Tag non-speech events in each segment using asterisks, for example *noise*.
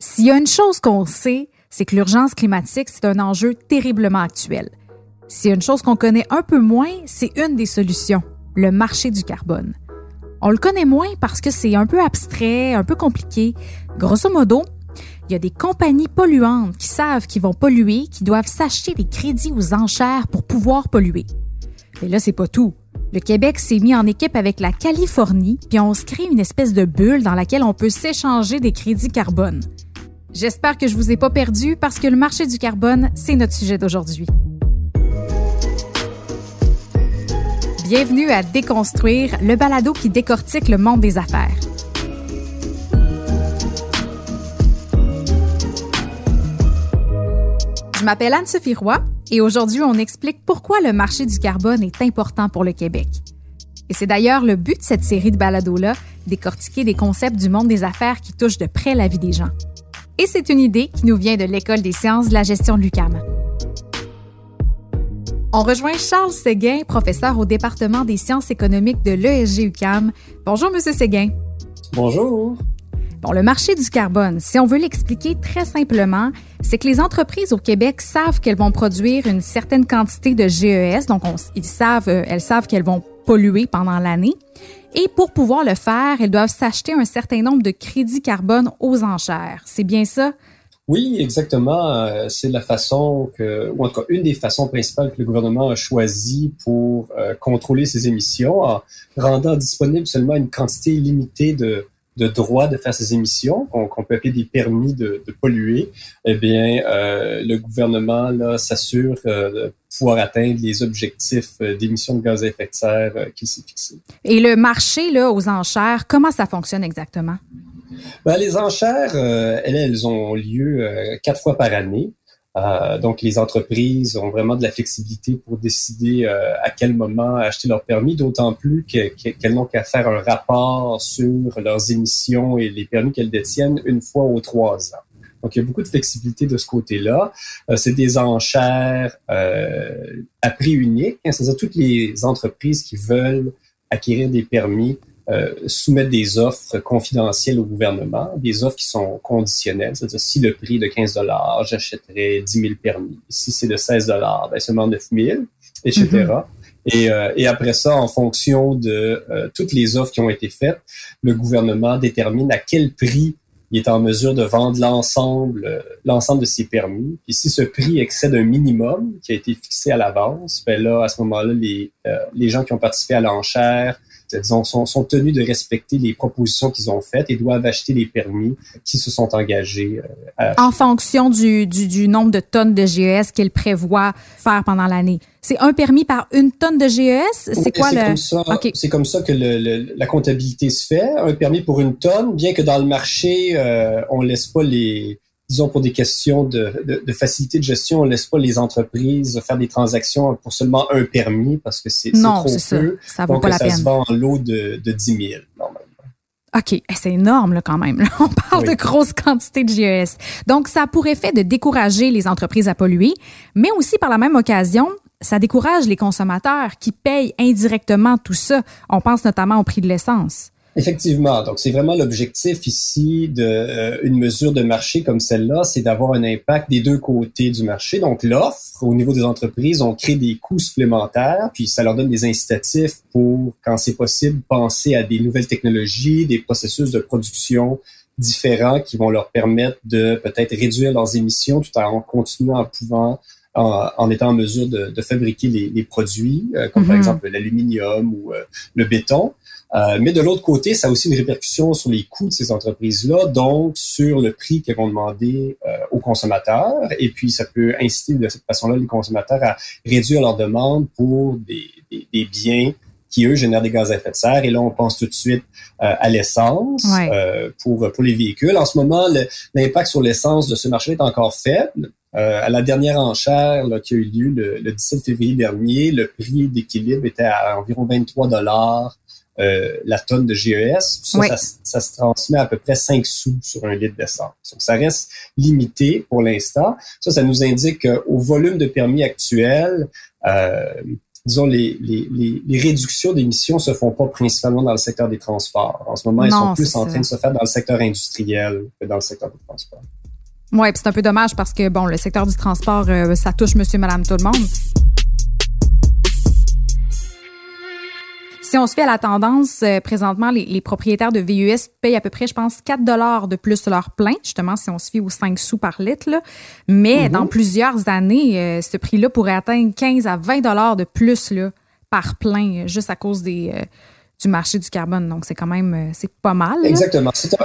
S'il y a une chose qu'on sait, c'est que l'urgence climatique, c'est un enjeu terriblement actuel. S'il y a une chose qu'on connaît un peu moins, c'est une des solutions, le marché du carbone. On le connaît moins parce que c'est un peu abstrait, un peu compliqué. Grosso modo, il y a des compagnies polluantes qui savent qu'ils vont polluer, qui doivent s'acheter des crédits aux enchères pour pouvoir polluer. Mais là, c'est pas tout. Le Québec s'est mis en équipe avec la Californie, puis on se crée une espèce de bulle dans laquelle on peut s'échanger des crédits carbone. J'espère que je vous ai pas perdu parce que le marché du carbone, c'est notre sujet d'aujourd'hui. Bienvenue à Déconstruire, le balado qui décortique le monde des affaires. Je m'appelle Anne-Sophie Roy et aujourd'hui, on explique pourquoi le marché du carbone est important pour le Québec. Et c'est d'ailleurs le but de cette série de balados-là, décortiquer des concepts du monde des affaires qui touchent de près la vie des gens. Et c'est une idée qui nous vient de l'École des sciences de la gestion de l'UCAM. On rejoint Charles Séguin, professeur au département des sciences économiques de l'ESG UCAM. Bonjour, Monsieur Séguin. Bonjour. Bon, le marché du carbone, si on veut l'expliquer très simplement, c'est que les entreprises au Québec savent qu'elles vont produire une certaine quantité de GES, donc ils savent, euh, elles savent qu'elles vont polluer pendant l'année. Et pour pouvoir le faire, elles doivent s'acheter un certain nombre de crédits carbone aux enchères. C'est bien ça? Oui, exactement. Euh, c'est la façon que, ou en tout cas, une des façons principales que le gouvernement a choisi pour euh, contrôler ses émissions en rendant disponible seulement une quantité limitée de, de droit de faire ces émissions, qu'on peut appeler des permis de, polluer, eh bien, euh, le gouvernement là s'assure euh, de pouvoir atteindre les objectifs euh, d'émissions de gaz à effet de serre qu'il s'est fixés. Et le marché là aux enchères, comment ça fonctionne exactement? Ben, les enchères, elles, elles ont lieu quatre fois par année. Euh, donc, les entreprises ont vraiment de la flexibilité pour décider euh, à quel moment acheter leur permis, d'autant plus qu'elles n'ont qu'à faire un rapport sur leurs émissions et les permis qu'elles détiennent une fois aux trois ans. Donc, il y a beaucoup de flexibilité de ce côté-là. Euh, c'est des enchères à prix unique, hein, c'est-à-dire toutes les entreprises qui veulent acquérir des permis euh, soumettre des offres confidentielles au gouvernement, des offres qui sont conditionnelles, c'est-à-dire si le prix est de 15 dollars, j'achèterai 10 000 permis. Si c'est de 16 dollars, ben seulement 9 000, etc. Et, euh, et, après ça, en fonction de euh, toutes les offres qui ont été faites, le gouvernement détermine à quel prix il est en mesure de vendre l'ensemble l'ensemble de ses permis. Puis si ce prix excède un minimum qui a été fixé à l'avance, ben là, à ce moment-là, les, les gens qui ont participé à l'enchère sont, sont tenus de respecter les propositions qu'ils ont faites et doivent acheter les permis qui se sont engagés. Euh, en fonction du, du, du, nombre de tonnes de GES qu'ils prévoient faire pendant l'année. C'est un permis par une tonne de GES? C'est quoi le... C'est comme ça que le, la comptabilité se fait. Un permis pour une tonne, bien que dans le marché, euh, on laisse pas les disons pour des questions de, de, facilité de gestion, on laisse pas les entreprises faire des transactions pour seulement un permis parce que c'est trop peu. Ça. ça vaut pas la ça se vend en lot de, de 10 000 normalement. OK, eh, c'est énorme là, quand même. *laughs* On parle de grosses quantités de GES. Donc, ça a pour effet de décourager les entreprises à polluer, mais aussi par la même occasion, ça décourage les consommateurs qui payent indirectement tout ça. On pense notamment au prix de l'essence. Effectivement. Donc, c'est vraiment l'objectif ici d'une euh, mesure de marché comme celle-là, c'est d'avoir un impact des deux côtés du marché. Donc, l'offre, au niveau des entreprises, on crée des coûts supplémentaires, puis ça leur donne des incitatifs pour, quand c'est possible, penser à des nouvelles technologies, des processus de production différents qui vont leur permettre de peut-être réduire leurs émissions tout en continuant à pouvant en, étant en mesure de, fabriquer les, produits, euh, comme par mm-hmm. exemple l'aluminium ou euh, le béton. Euh, mais de l'autre côté, ça a aussi une répercussion sur les coûts de ces entreprises-là, donc sur le prix qu'elles vont demander euh, aux consommateurs. Et puis, ça peut inciter de cette façon-là les consommateurs à réduire leurs demandes pour des, des, des, biens qui, eux, génèrent des gaz à effet de serre. Et là, on pense tout de suite euh, à l'essence pour, pour les véhicules. En ce moment, l'impact sur l'essence de ce marché est encore faible. à la dernière enchère là, qui a eu lieu le, le 17 février dernier, le prix d'équilibre était à environ 23 dollars euh, la tonne de GES. Ça, ça, se transmet à peu près 5 sous sur un litre d'essence. Donc, ça reste limité pour l'instant. Ça, ça nous indique qu'au volume de permis actuel, euh, disons, les, les, les, réductions d'émissions se font pas principalement dans le secteur des transports. En ce moment, elles sont plus en train de se faire dans le secteur industriel que dans le secteur des transports. Oui, c'est un peu dommage parce que, bon, le secteur du transport, euh, ça touche monsieur, madame, tout le monde. Si on se fait à la tendance, euh, présentement, les, propriétaires de VUS payent à peu près, je pense, 4 dollars de plus leur plein, justement, si on se fie aux 5 sous par litre. Là. Mais mhm. dans plusieurs années, euh, ce prix-là pourrait atteindre 15 à 20 dollars de plus là, par plein, juste à cause des, euh, du marché du carbone. Donc, c'est quand même, c'est pas mal. Exactement. C'est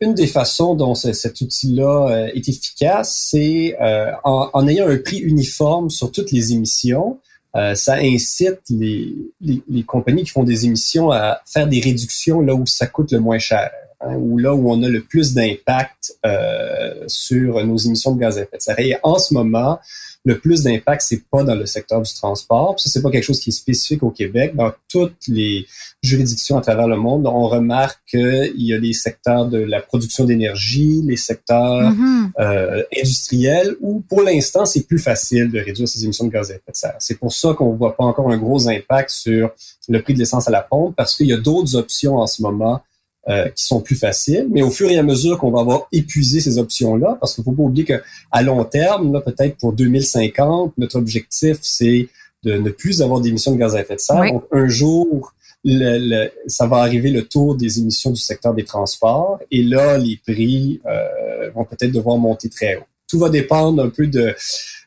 une, des façons dont cet outil-là est efficace, c'est en, en, ayant un prix uniforme sur toutes les émissions, euh, ça incite les, les, compagnies qui font des émissions à faire des réductions là où ça coûte le moins cher, hein, ou là où on a le plus d'impact euh, sur nos émissions de gaz à effet de serre. Et en ce moment, le plus d'impact, c'est pas dans le secteur du transport. Ça, c'est pas quelque chose qui est spécifique au Québec. Dans toutes les juridictions à travers le monde, on remarque qu'il y a des secteurs de la production d'énergie, les secteurs mm-hmm. euh, industriels, où pour l'instant, c'est plus facile de réduire ces émissions de gaz à effet de serre. C'est pour ça qu'on voit pas encore un gros impact sur le prix de l'essence à la pompe, parce qu'il y a d'autres options en ce moment euh, qui sont plus faciles. Mais au fur et à mesure qu'on va avoir épuisé ces options-là, parce qu'il faut pas oublier qu'à long terme, là, peut-être pour 2050, notre objectif, c'est de ne plus avoir d'émissions de gaz à effet de serre. Donc, un jour, le, ça va arriver le tour des émissions du secteur des transports. Et là, les prix euh, vont peut-être devoir monter très haut. Tout va dépendre un peu de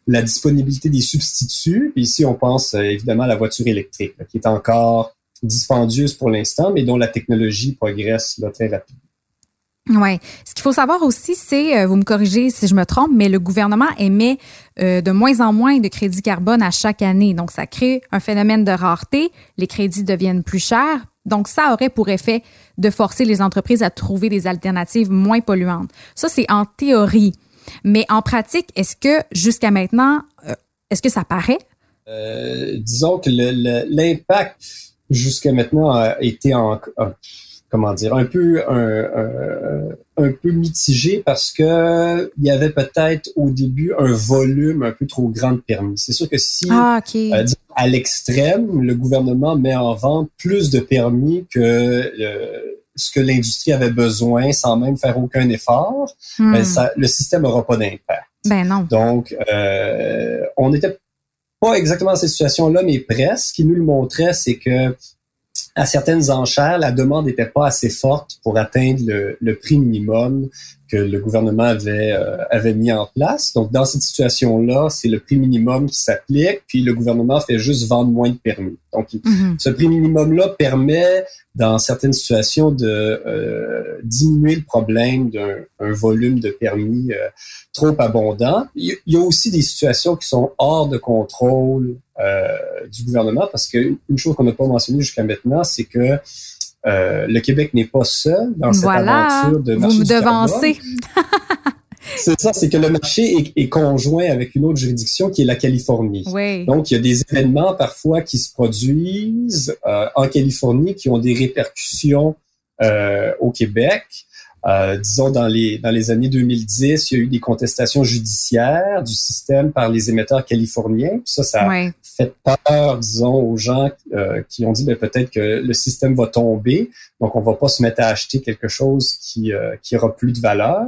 la disponibilité des substituts. ici, on pense euh, évidemment à la voiture électrique, qui est encore dispendieuse pour l'instant, mais dont la technologie progresse là, très rapidement. Oui. Ce qu'il faut savoir aussi, c'est, euh, vous me corrigez si je me trompe, mais le gouvernement émet euh, de moins en moins de crédits carbone à chaque année. Donc, ça crée un phénomène de rareté. Les crédits deviennent plus chers. Donc, ça aurait pour effet de forcer les entreprises à trouver des alternatives moins polluantes. Ça, c'est en théorie. Mais en pratique, est-ce que jusqu'à maintenant, euh, est-ce que ça paraît? disons que l'impact jusqu'à maintenant a été en, comment dire un peu un, un, peu mitigé parce que il y avait peut-être au début un volume un peu trop grand de permis. C'est sûr que si ah, euh, à l'extrême le gouvernement met en vente plus de permis que euh, ce que l'industrie avait besoin sans même faire aucun effort, hmm. ben, ça, le système n'aura pas d'impact. Ben non. Donc, euh, on était pas exactement cette situation-là, mais presque. Ce qui nous le montrait, c'est que à certaines enchères, la demande n'était pas assez forte pour atteindre le, le, prix minimum que le gouvernement avait, euh, avait mis en place. Donc, dans cette situation-là, c'est le prix minimum qui s'applique, puis le gouvernement fait juste vendre moins de permis. Donc, mm-hmm. ce prix minimum-là permet, dans certaines situations, de euh, diminuer le problème d'un volume de permis euh, trop abondant. Il y a aussi des situations qui sont hors de contrôle du gouvernement, parce qu'une chose qu'on n'a pas mentionnée jusqu'à maintenant, c'est que euh, le Québec n'est pas seul dans cette aventure de marché vous me devancez. *laughs* c'est ça, c'est que le marché est, conjoint avec une autre juridiction qui est la Californie. Donc, il y a des événements parfois qui se produisent euh, en Californie qui ont des répercussions euh, au Québec. Euh, disons, dans les, dans les années 2010, il y a eu des contestations judiciaires du système par les émetteurs californiens. ça, ça a fait peur, disons, aux gens euh, qui ont dit ben, peut-être que le système va tomber, donc on va pas se mettre à acheter quelque chose qui, euh, qui aura plus de valeur.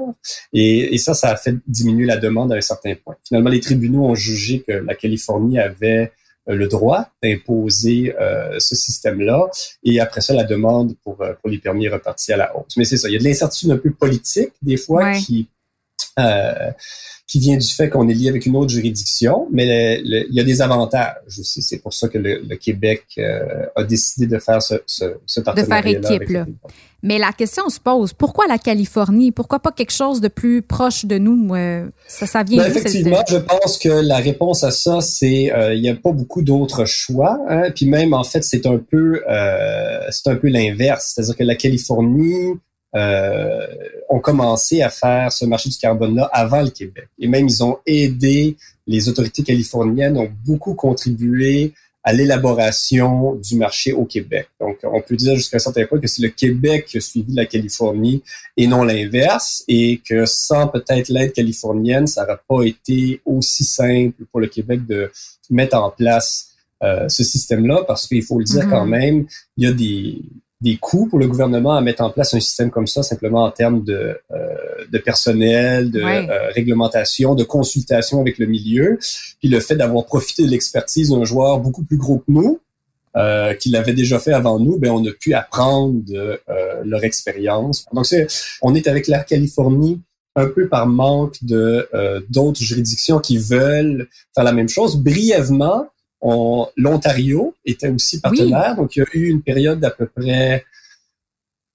Et, et ça, ça a fait diminuer la demande à un certain point. Finalement, les tribunaux ont jugé que la Californie avait euh, le droit d'imposer euh, ce système-là. Et après ça, la demande pour, pour les permis est repartie à la hausse. Mais c'est ça, il y a de l'incertitude un peu politique, des fois, qui, euh, qui vient du fait qu'on est lié avec une autre juridiction, mais il y a des avantages aussi. C'est pour ça que le, Québec euh, a décidé de faire ce, ce, ce partenariat. De faire équipe, là. Mais la question se pose, pourquoi la Californie? Pourquoi pas quelque chose de plus proche de nous? Euh, ça, ça vient ben, Effectivement, je pense que la réponse à ça, c'est euh, il n'y a pas beaucoup d'autres choix. Hein? Puis même, en fait, c'est un peu c'est un peu l'inverse. C'est-à-dire que la Californie euh, ont commencé à faire ce marché du carbone-là avant le Québec. Et même, ils ont aidé, les autorités californiennes ont beaucoup contribué à l'élaboration du marché au Québec. Donc, on peut dire jusqu'à un certain point que c'est le Québec qui a suivi la Californie et non l'inverse, et que sans peut-être l'aide californienne, ça n'aurait pas été aussi simple pour le Québec de mettre en place euh, ce système-là, parce qu'il faut le dire mm-hmm. quand même, il y a des, des coûts pour le gouvernement à mettre en place un système comme ça, simplement en termes de, euh, de personnel, de euh, réglementation, de consultation avec le milieu. Puis le fait d'avoir profité de l'expertise d'un joueur beaucoup plus gros que nous, euh, qui l'avait déjà fait avant nous, ben on a pu apprendre de euh, leur expérience. Donc c'est, on est avec la Californie un peu par manque de d'autres juridictions qui veulent faire la même chose. Brièvement, l'Ontario était aussi partenaire, donc il y a eu une période d'à peu près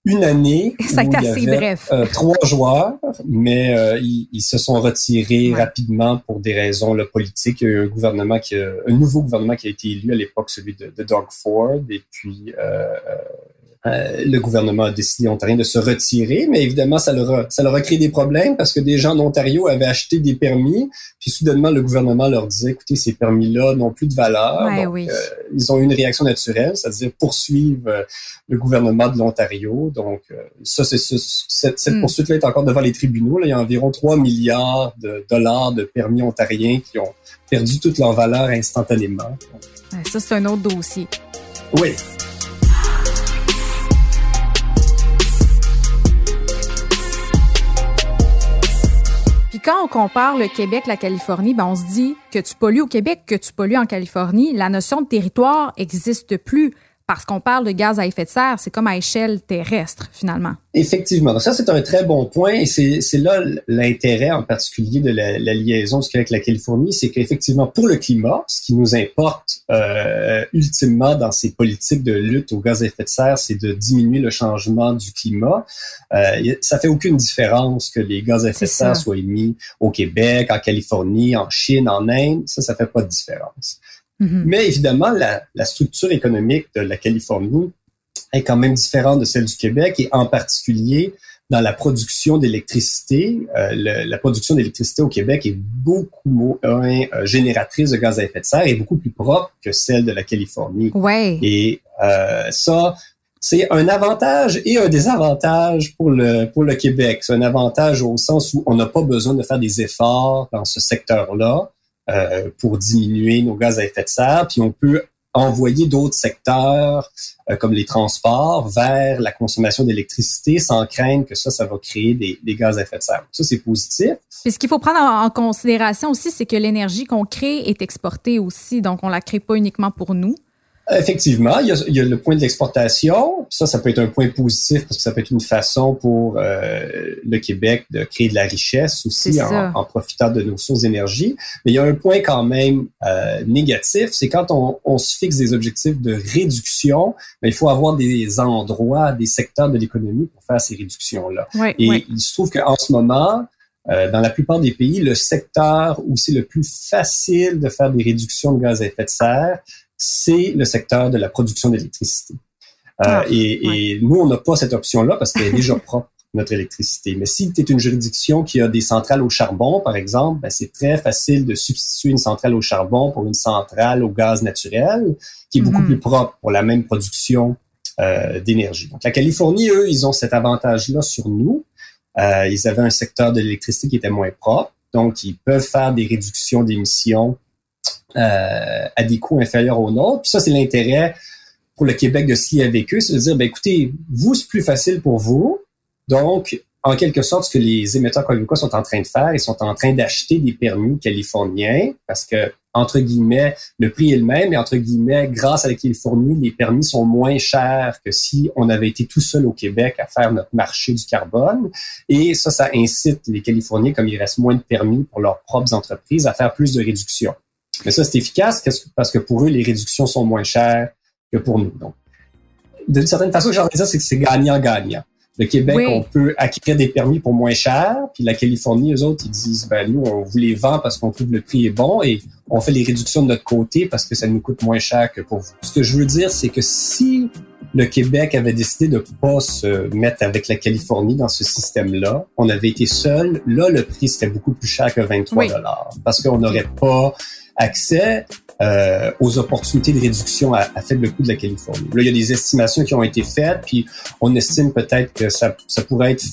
une année. *laughs* Ça où il y bref. Euh, trois joueurs, mais euh, ils, se sont retirés rapidement pour des raisons là, politiques. Il y a eu un gouvernement qui a, un nouveau gouvernement qui a été élu à l'époque, celui de, de Doug Ford, et puis euh, euh, le gouvernement a décidé ontarien de se retirer, mais évidemment, ça leur, a, ça leur a créé des problèmes parce que des gens d'Ontario avaient acheté des permis, puis soudainement, le gouvernement leur disait, écoutez, ces permis-là n'ont plus de valeur. Euh, ils ont eu une réaction naturelle, c'est-à-dire poursuivre euh, le gouvernement de l'Ontario. Donc, ça, c'est cette, cette hmm. poursuite-là est encore devant les tribunaux. Là. Il y a environ 3 milliards de dollars de permis ontariens qui ont perdu toute leur valeur instantanément. Ça, c'est un autre dossier. Oui. Quand on compare le Québec, la Californie, ben on se dit que tu pollues au Québec, que tu pollues en Californie. La notion de territoire existe plus parce qu'on parle de gaz à effet de serre, c'est comme à échelle terrestre finalement. Effectivement. Donc ça, c'est un très bon point et c'est là l'intérêt en particulier de la, liaison du Québec avec la Californie, c'est qu'effectivement, pour le climat, ce qui nous importe euh, ultimement dans ces politiques de lutte au gaz à effet de serre, c'est de diminuer le changement du climat. Euh, ça fait aucune différence que les gaz à effet de serre soient émis au Québec, en Californie, en Chine, en Inde. Ça, ça fait pas de différence. Mm-hmm. Mais évidemment, la, la, structure économique de la Californie est quand même différente de celle du Québec et en particulier dans la production d'électricité. Euh, la production d'électricité au Québec est beaucoup moins euh, génératrice de gaz à effet de serre et beaucoup plus propre que celle de la Californie. Ouais. Et euh, ça, c'est un avantage et un désavantage pour le pour le Québec. C'est un avantage au sens où on n'a pas besoin de faire des efforts dans ce secteur-là. Euh, pour diminuer nos gaz à effet de serre, puis on peut envoyer d'autres secteurs euh, comme les transports vers la consommation d'électricité sans craindre que ça, ça va créer des, des gaz à effet de serre. Ça, c'est positif. Puis ce qu'il faut prendre en, considération aussi, c'est que l'énergie qu'on crée est exportée aussi, donc on la crée pas uniquement pour nous. Effectivement, il y, a, il y, a, le point de l'exportation. Ça, ça peut être un point positif parce que ça peut être une façon pour euh, le Québec de créer de la richesse aussi en, en, profitant de nos sources d'énergie. Mais il y a un point quand même euh, négatif, c'est quand on, on, se fixe des objectifs de réduction, mais il faut avoir des endroits, des secteurs de l'économie pour faire ces réductions-là. Et il se trouve qu'en ce moment, euh, dans la plupart des pays, le secteur où c'est le plus facile de faire des réductions de gaz à effet de serre, c'est le secteur de la production d'électricité. Euh, ah, et, nous, on n'a pas cette option-là parce qu'elle est déjà *laughs* propre, notre électricité. Mais si tu es une juridiction qui a des centrales au charbon, par exemple, ben, c'est très facile de substituer une centrale au charbon pour une centrale au gaz naturel, qui est beaucoup mhm. plus propre pour la même production euh, d'énergie. Donc, la Californie, eux, ils ont cet avantage-là sur nous. Euh, ils avaient un secteur de l'électricité qui était moins propre, donc ils peuvent faire des réductions d'émissions euh, à des coûts inférieurs aux nôtres. Puis ça, c'est l'intérêt pour le Québec de lier avec eux, c'est de dire, ben écoutez, vous, c'est plus facile pour vous. Donc, en quelque sorte, ce que les émetteurs québécois sont en train de faire, ils sont en train d'acheter des permis californiens parce que, entre guillemets, le prix est le même, et entre guillemets, grâce à la Californie, les permis sont moins chers que si on avait été tout seul au Québec à faire notre marché du carbone. Et ça, ça incite les Californiens, comme il reste moins de permis pour leurs propres entreprises, à faire plus de réductions. Mais ça, c'est efficace parce que pour eux, les réductions sont moins chères que pour nous. Donc, d'une certaine façon, j'ai envie de dire, c'est que c'est gagnant-gagnant. Le Québec, on peut acquérir des permis pour moins cher, puis la Californie, eux autres, ils disent, ben nous, on vous les vend parce qu'on trouve le prix est bon et on fait les réductions de notre côté parce que ça nous coûte moins cher que pour vous. Ce que je veux dire, c'est que si le Québec avait décidé de pas se mettre avec la Californie dans ce système-là, on avait été seul, là, le prix, c'était beaucoup plus cher que 23 dollars parce qu'on n'aurait pas accès euh, aux opportunités de réduction à, faible coût de la Californie. Là, il y a des estimations qui ont été faites, puis on estime peut-être que ça, ça pourrait être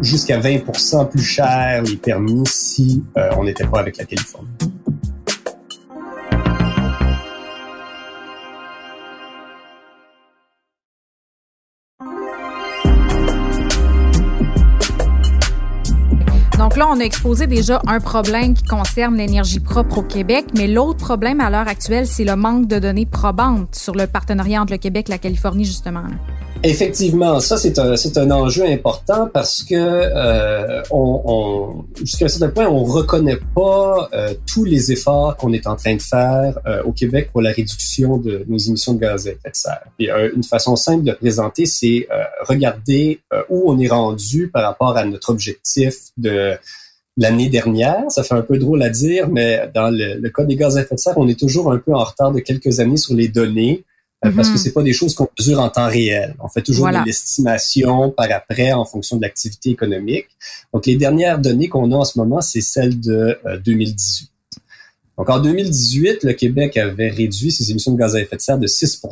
jusqu'à 20% plus cher les permis si euh, on n'était pas avec la Californie. Donc là, on a exposé déjà un problème qui concerne l'énergie propre au Québec, mais l'autre problème à l'heure actuelle, c'est le manque de données probantes sur le partenariat entre le Québec et la Californie, justement. Effectivement, ça c'est un c'est un enjeu important parce que euh, on, on jusqu'à un certain point on reconnaît pas euh, tous les efforts qu'on est en train de faire euh, au Québec pour la réduction de nos émissions de gaz à effet de serre. Et une façon simple de présenter, c'est regarder où on est rendu par rapport à notre objectif de l'année dernière. Ça fait un peu drôle à dire, mais dans le cas des gaz à effet de serre, on est toujours un peu en retard de quelques années sur les données. Euh, parce que mhm. c'est pas des choses qu'on mesure en temps réel. On fait toujours de l'estimation par après en fonction de l'activité économique. Donc, les dernières données qu'on a en ce moment, c'est celles de 2018. Euh, Donc, en 2018, le Québec avait réduit ses émissions de gaz à effet de serre de 6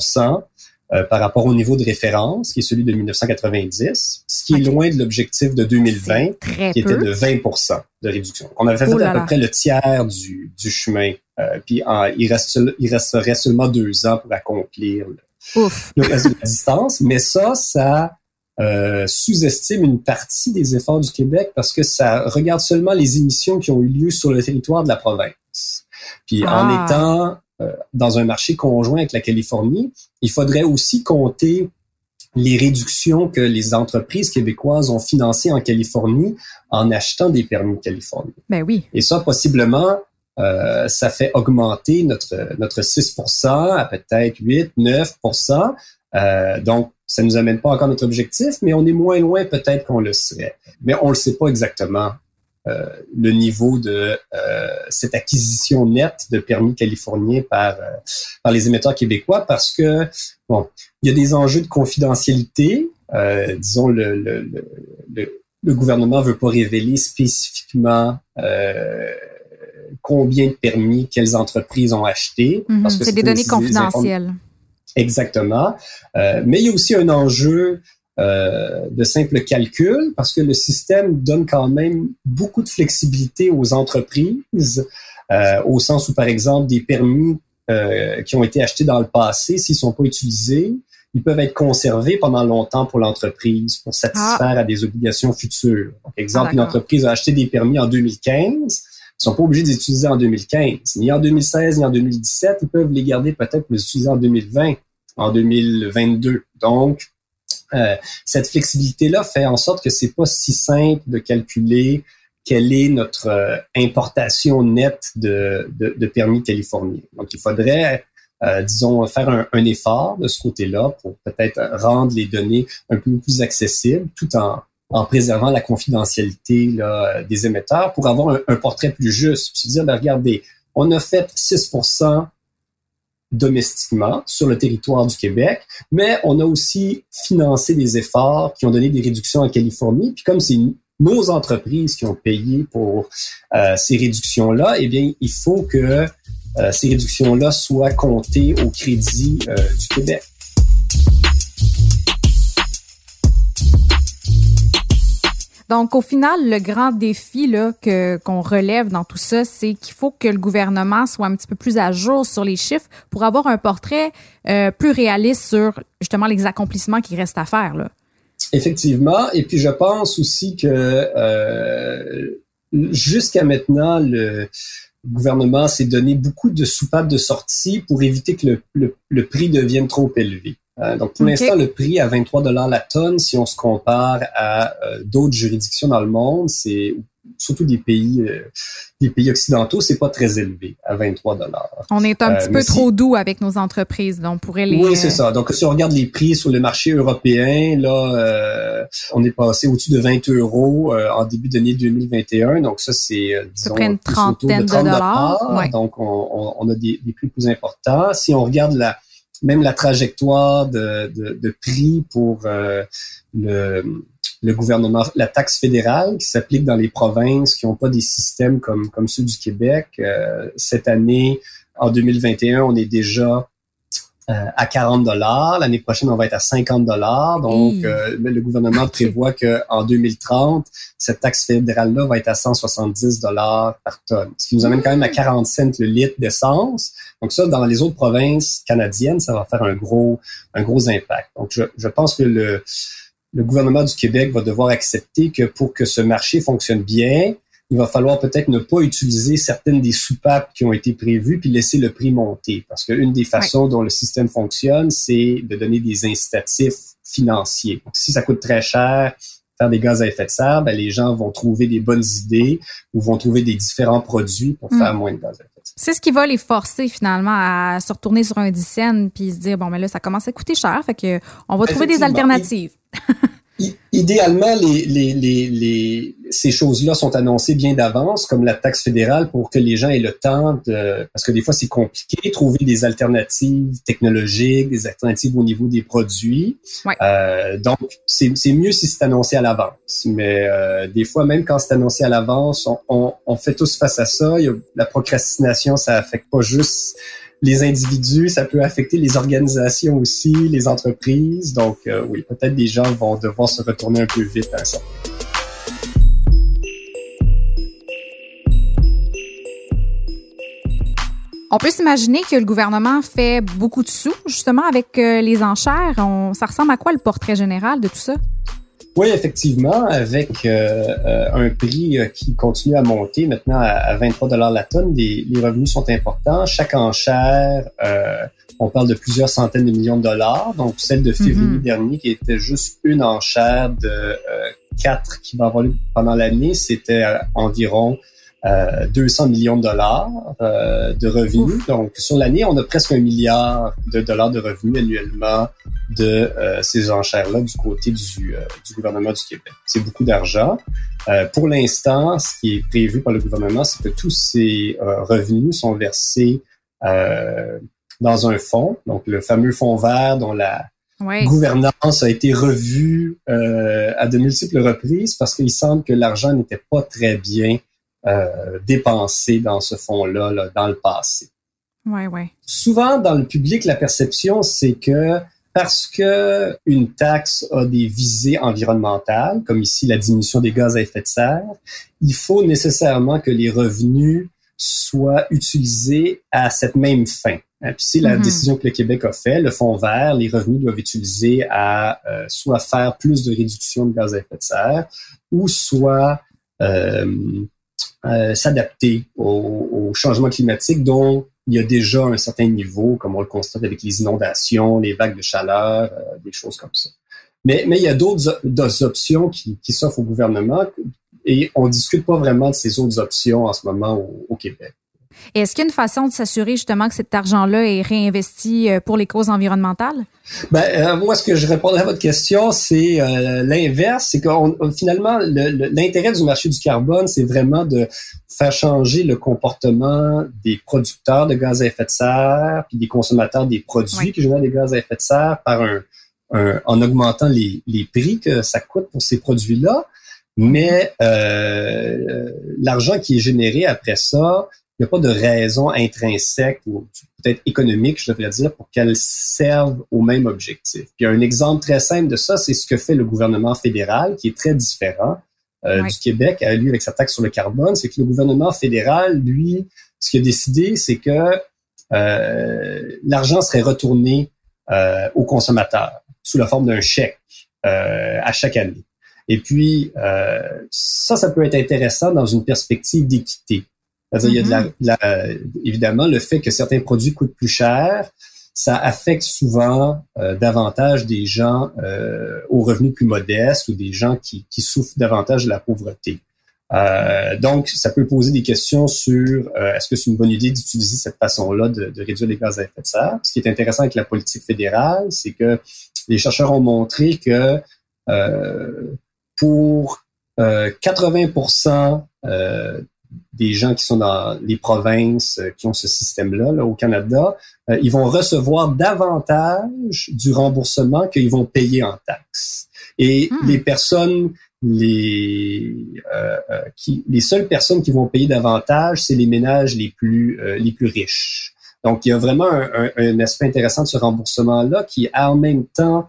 euh, par rapport au niveau de référence, qui est celui de 1990, ce qui est loin de l'objectif de 2020, qui était de 20% de réduction. on avait fait, oh à peu près le tiers du, du chemin. Euh, puis il, reste, il resterait seulement deux ans pour accomplir le, le reste de la distance. Mais ça, ça euh, sous-estime une partie des efforts du Québec parce que ça regarde seulement les émissions qui ont eu lieu sur le territoire de la province. Puis en ah. étant euh, dans un marché conjoint avec la Californie, il faudrait aussi compter les réductions que les entreprises québécoises ont financées en Californie en achetant des permis de Californie. Ben oui. Et ça, possiblement, euh, ça fait augmenter notre, notre 6 à peut-être 8, 9 euh, Donc, ça nous amène pas encore notre objectif, mais on est moins loin peut-être qu'on le serait. Mais on le sait pas exactement euh, le niveau de euh, cette acquisition nette de permis californiens par, par les émetteurs québécois parce que, bon, il y a des enjeux de confidentialité. disons, le, le, le, le, gouvernement veut pas révéler spécifiquement combien de permis quelles entreprises ont acheté. Mhm, c'est des données confidentielles. Exactement. mais il y a aussi un enjeu euh, de simple calcul parce que le système donne quand même beaucoup de flexibilité aux entreprises, euh, au sens où, par exemple, des permis euh, qui ont été achetés dans le passé, s'ils sont pas utilisés, ils peuvent être conservés pendant longtemps pour l'entreprise pour satisfaire ah. à des obligations futures. Donc, exemple, ah, une entreprise a acheté des permis en 2015, ils sont pas obligés d'utiliser en 2015, ni en 2016, ni en 2017, ils peuvent les garder peut-être pour les utiliser en 2020, en 2022. Donc, euh, cette flexibilité-là fait en sorte que c'est pas si simple de calculer quelle est notre euh, importation nette de, de, de, permis californiens. Donc, il faudrait, euh, disons, faire un, un, effort de ce côté-là pour peut-être rendre les données un peu plus accessibles tout en, en préservant la confidentialité là, des émetteurs pour avoir un, portrait plus juste. Puis dire, ben, regardez, on a fait 6% domestiquement sur le territoire du Québec, mais on a aussi financé des efforts qui ont donné des réductions en Californie. Puis comme c'est nos entreprises qui ont payé pour euh, ces réductions-là, eh bien, il faut que euh, ces réductions-là soient comptées au crédit euh, du Québec. Donc, au final, le grand défi là, que, qu'on relève dans tout ça, c'est qu'il faut que le gouvernement soit un petit peu plus à jour sur les chiffres pour avoir un portrait euh, plus réaliste sur justement les accomplissements qui restent à faire. Effectivement. Et puis, je pense aussi que euh, jusqu'à maintenant, le gouvernement s'est donné beaucoup de soupapes de sortie pour éviter que le, le prix devienne trop élevé. Euh, donc, pour l'instant, le prix à 23 dollars la tonne, si on se compare à euh, d'autres juridictions dans le monde, c'est surtout des pays euh, des pays occidentaux, c'est pas très élevé à 23 dollars. On est un petit peu trop doux avec nos entreprises, donc on pourrait les Oui, c'est ça. Donc si on regarde les prix sur le marché européen, là on est passé au-dessus de 20 euros en début d'année 2021. Donc ça c'est disons une trentaine de, dollars. Donc on, on, a des, des prix plus importants. Si on regarde la même la trajectoire de, de, de prix pour euh, le, le, gouvernement, la taxe fédérale qui s'applique dans les provinces qui n'ont pas des systèmes comme, comme ceux du Québec. Euh, cette année, en 2021, on est déjà à 40 dollars. L'année prochaine, on va être à 50 dollars. Donc, euh, le gouvernement *laughs* prévoit qu'en 2030, cette taxe fédérale-là va être à 170 dollars par tonne, ce qui nous amène quand même à 40 cents le litre d'essence. Donc ça, dans les autres provinces canadiennes, ça va faire un gros, un gros impact. Donc, je, je pense que le, le gouvernement du Québec va devoir accepter que pour que ce marché fonctionne bien, il va falloir peut-être ne pas utiliser certaines des soupapes qui ont été prévues puis laisser le prix monter. Parce qu'une des façons dont le système fonctionne, c'est de donner des incitatifs financiers. Donc, si ça coûte très cher, faire des gaz à effet de serre, ben, les gens vont trouver des bonnes idées ou vont trouver des différents produits pour faire hmm. moins de gaz à effet de serre. C'est ce qui va les forcer finalement à se retourner sur un dixaine puis se dire bon mais là ça commence à coûter cher, fait que on va trouver des alternatives. *laughs* idéalement, les, les, les, ces choses-là sont annoncées bien d'avance, comme la taxe fédérale, pour que les gens aient le temps de... Parce que des fois, c'est compliqué, trouver des alternatives technologiques, des alternatives au niveau des produits. Euh, donc, c'est mieux si c'est annoncé à l'avance. Mais euh, des fois, même quand c'est annoncé à l'avance, on, on, on, fait tous face à ça. la procrastination, ça affecte pas juste les individus, ça peut affecter les organisations aussi, les entreprises. Donc euh, oui, peut-être des gens vont devoir se retourner un peu vite à ça. On peut s'imaginer que le gouvernement fait beaucoup de sous, justement, avec euh, les enchères. Ça ressemble à quoi le portrait général de tout ça? Oui, effectivement, avec euh, euh, un prix euh, qui continue à monter maintenant à, 23 dollars la tonne, les, revenus sont importants. Chaque enchère, on parle de plusieurs centaines de millions de dollars. Donc, celle de février mm-hmm. dernier, qui était juste une enchère de quatre qui va avoir pendant l'année, c'était environ 200 millions de dollars de revenus. Donc, sur l'année, on a presque un milliard de dollars de revenus annuellement de euh, ces enchères-là du côté du, euh, du, gouvernement du Québec. C'est beaucoup d'argent. Euh, pour l'instant, ce qui est prévu par le gouvernement, c'est que tous ces revenus sont versés dans un fonds, donc le fameux fonds vert dont la gouvernance a été revue à de multiples reprises parce qu'il semble que l'argent n'était pas très bien dépensé dans ce fonds-là là, dans le passé. Ouais, ouais. Souvent, dans le public, la perception, c'est que parce que une taxe a des visées environnementales, comme ici la diminution des gaz à effet de serre, il faut nécessairement que les revenus soient utilisés à cette même fin. Puis c'est la mm-hmm. décision que le Québec a fait. Le fonds vert, les revenus doivent être utilisés à euh, soit faire plus de réduction de gaz à effet de serre ou soit euh, euh, s'adapter au, au, changement climatique dont il y a déjà un certain niveau, comme on le constate avec les inondations, les vagues de chaleur, euh, des choses comme ça. Mais, il y a d'autres options qui, qui s'offrent au gouvernement et on discute pas vraiment de ces autres options en ce moment au Québec. Est-ce qu'il y a une façon de s'assurer justement que cet argent-là est réinvesti euh, pour les causes environnementales? Ben, euh, moi, ce que je répondrais à votre question, c'est euh, l'inverse. C'est que finalement, l'intérêt du marché du carbone, c'est vraiment de faire changer le comportement des producteurs de gaz à effet de serre puis des consommateurs des produits qui génèrent des gaz à effet de serre par un, en augmentant les, les prix que ça coûte pour ces produits-là. Mais l'argent qui est généré après ça, n'y a pas de raison intrinsèque ou peut-être économique, je devrais dire, pour qu'elles servent au même objectif. Puis un exemple très simple de ça, c'est ce que fait le gouvernement fédéral, qui est très différent euh, du Québec, à lui avec sa taxe sur le carbone. C'est que le gouvernement fédéral, lui, ce qu'il a décidé, c'est que euh, l'argent serait retourné euh, aux consommateurs sous la forme d'un chèque euh, à chaque année. Et puis, euh, ça, ça peut être intéressant dans une perspective d'équité. C'est-à-dire, il y a de la, mm-hmm. évidemment, le fait que certains produits coûtent plus cher, ça affecte souvent euh, davantage des gens euh, aux revenus plus modestes ou des gens qui, qui souffrent davantage de la pauvreté. Euh, donc, ça peut poser des questions sur euh, est-ce que c'est une bonne idée d'utiliser cette façon-là de, de, réduire les gaz à effet de serre. Ce qui est intéressant avec la politique fédérale, c'est que les chercheurs ont montré que euh, pour 80 des gens qui sont dans les provinces euh, qui ont ce système-là là, au Canada, euh, ils vont recevoir davantage du remboursement qu'ils vont payer en taxes. Et hmm. les personnes, les euh, qui, les seules personnes qui vont payer davantage, c'est les ménages les plus les plus riches. Donc, il y a vraiment un, un, aspect intéressant de ce remboursement-là qui, en même temps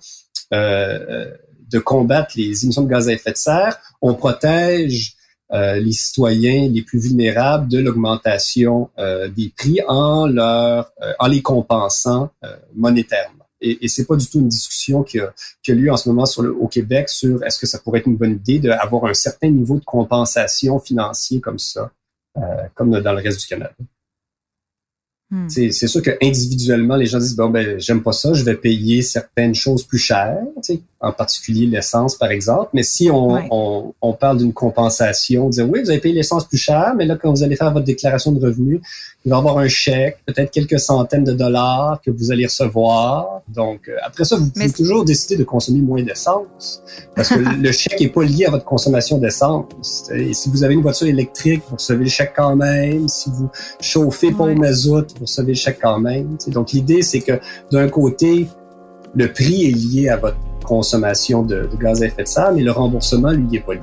de combattre les émissions de gaz à effet de serre, on protège euh, les citoyens les plus vulnérables de l'augmentation euh, des prix en leur euh, en les compensant monétairement. et, et c'est pas du tout une discussion qui a, qui a lieu en ce moment sur le, au Québec sur est-ce que ça pourrait être une bonne idée d'avoir un certain niveau de compensation financier comme ça, euh, comme dans le reste du Canada. Hmm. C'est sûr que individuellement, les gens disent bon ben j'aime pas ça, je vais payer certaines choses plus chères, en particulier l'essence par exemple. Mais si on, on, on parle d'une compensation, dire oui vous avez payé l'essence plus cher, mais là quand vous allez faire votre déclaration de revenus, il va y avoir un chèque, peut-être quelques centaines de dollars que vous allez recevoir. Donc euh, après ça, vous pouvez toujours décider de consommer moins d'essence parce que le chèque est pas lié à votre consommation d'essence. Et si vous avez une voiture électrique, vous recevez le chèque quand même. Si vous chauffez pas au mazout, vous recevez le chèque quand même. Donc l'idée, c'est que d'un côté, le prix est lié à votre consommation de, gaz à effet de serre, mais le remboursement, lui, n'est pas lié.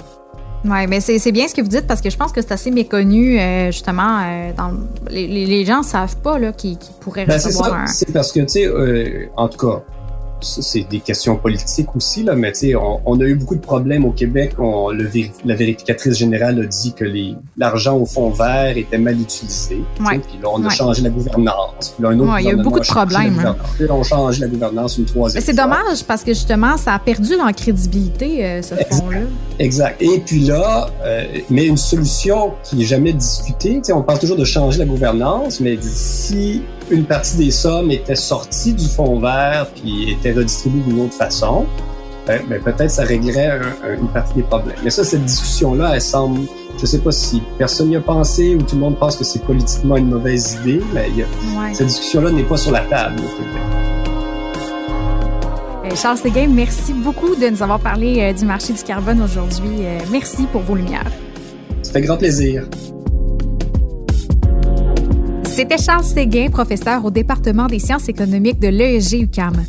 Oui, mais c'est bien ce que vous dites parce que je pense que c'est assez méconnu, euh, justement. Euh, dans, les, gens ne savent pas qu'ils pourraient ben, recevoir un. C'est parce que, tu sais, euh, en tout cas, c'est des questions politiques aussi, là, mais on, on a eu beaucoup de problèmes au Québec. On, le, la vérificatrice générale a dit que l'argent au fond vert était mal utilisé. Ouais. Puis là, on a changé la gouvernance. Puis là, un autre ouais, il y a eu beaucoup de problèmes. Hein. Puis là, on change la gouvernance une troisième C'est dommage parce que justement, ça a perdu en crédibilité, euh, ce fonds-là. Exact. Et puis là, euh, mais une solution qui est jamais discutée, on parle toujours de changer la gouvernance, mais si une partie des sommes était sortie du fonds vert puis était redistribuée d'une autre façon, ben, ben, peut-être ça réglerait une partie des problèmes. Mais ça, cette discussion-là, elle semble, je sais pas si personne n'y a pensé ou tout le monde pense que c'est politiquement une mauvaise idée, mais cette discussion-là n'est pas sur la table. Euh, Charles Séguin, merci beaucoup de nous avoir parlé euh, du marché du carbone aujourd'hui. Euh, merci pour vos lumières. Ça fait grand plaisir. C'était Charles Séguin, professeur au département des sciences économiques de l'ESG UCAM.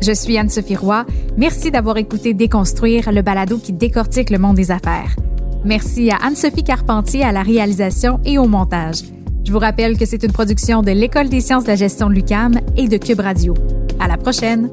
Je suis Anne-Sophie Roy. Merci d'avoir écouté Déconstruire, le balado qui décortique le monde des affaires. Merci à Anne-Sophie Carpentier à la réalisation et au montage. Je vous rappelle que c'est une production de l'École des sciences de la gestion de l'UCAM et de Cube Radio. À la prochaine!